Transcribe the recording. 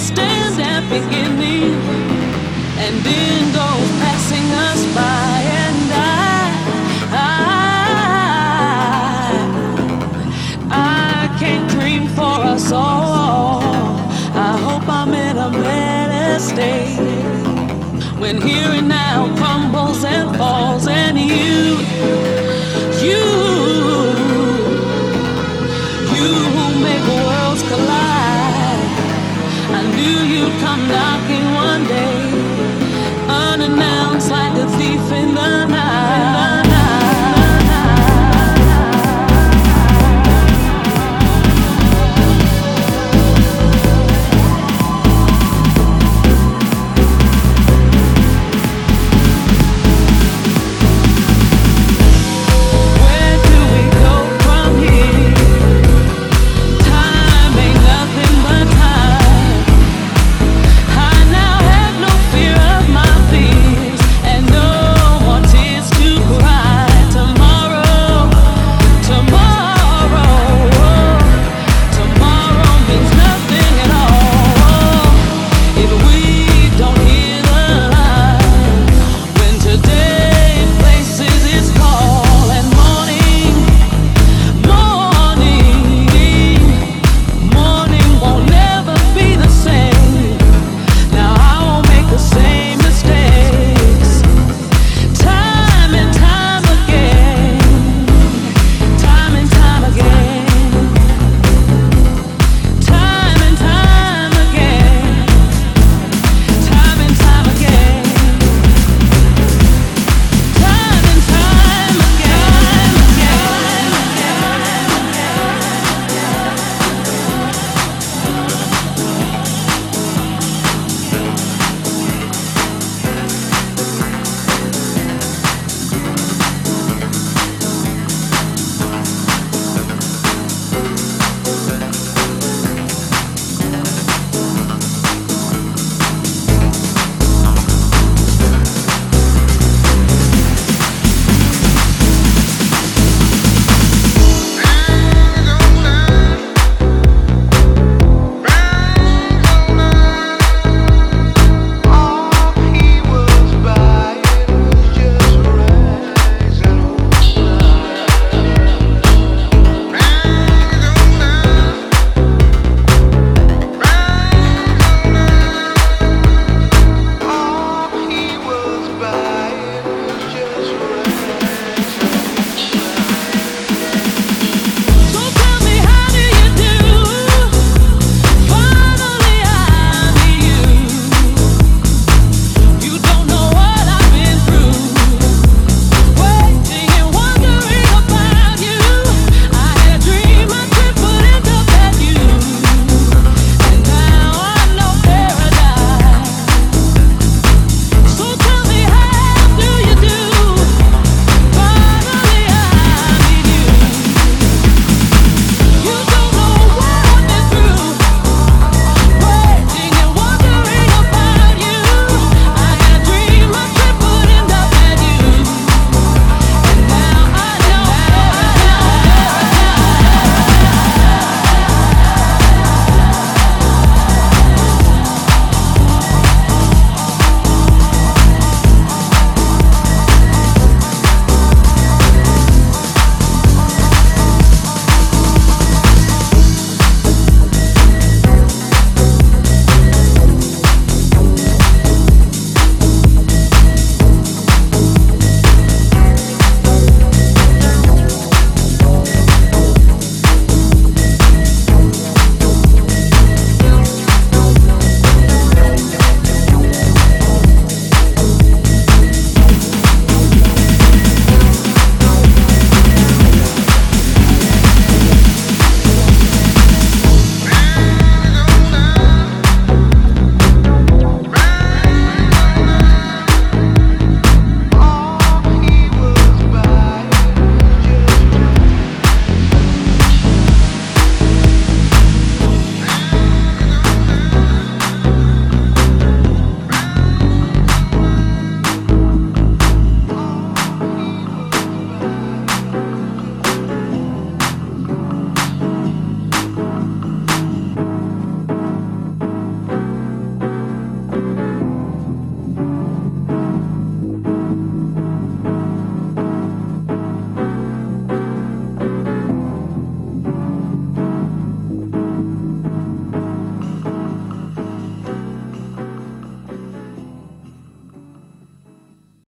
stand at beginning and end those passing us by and I, I, I can't dream for us all. I hope I'm in a better state when here and now crumbles and falls and you, you come knocking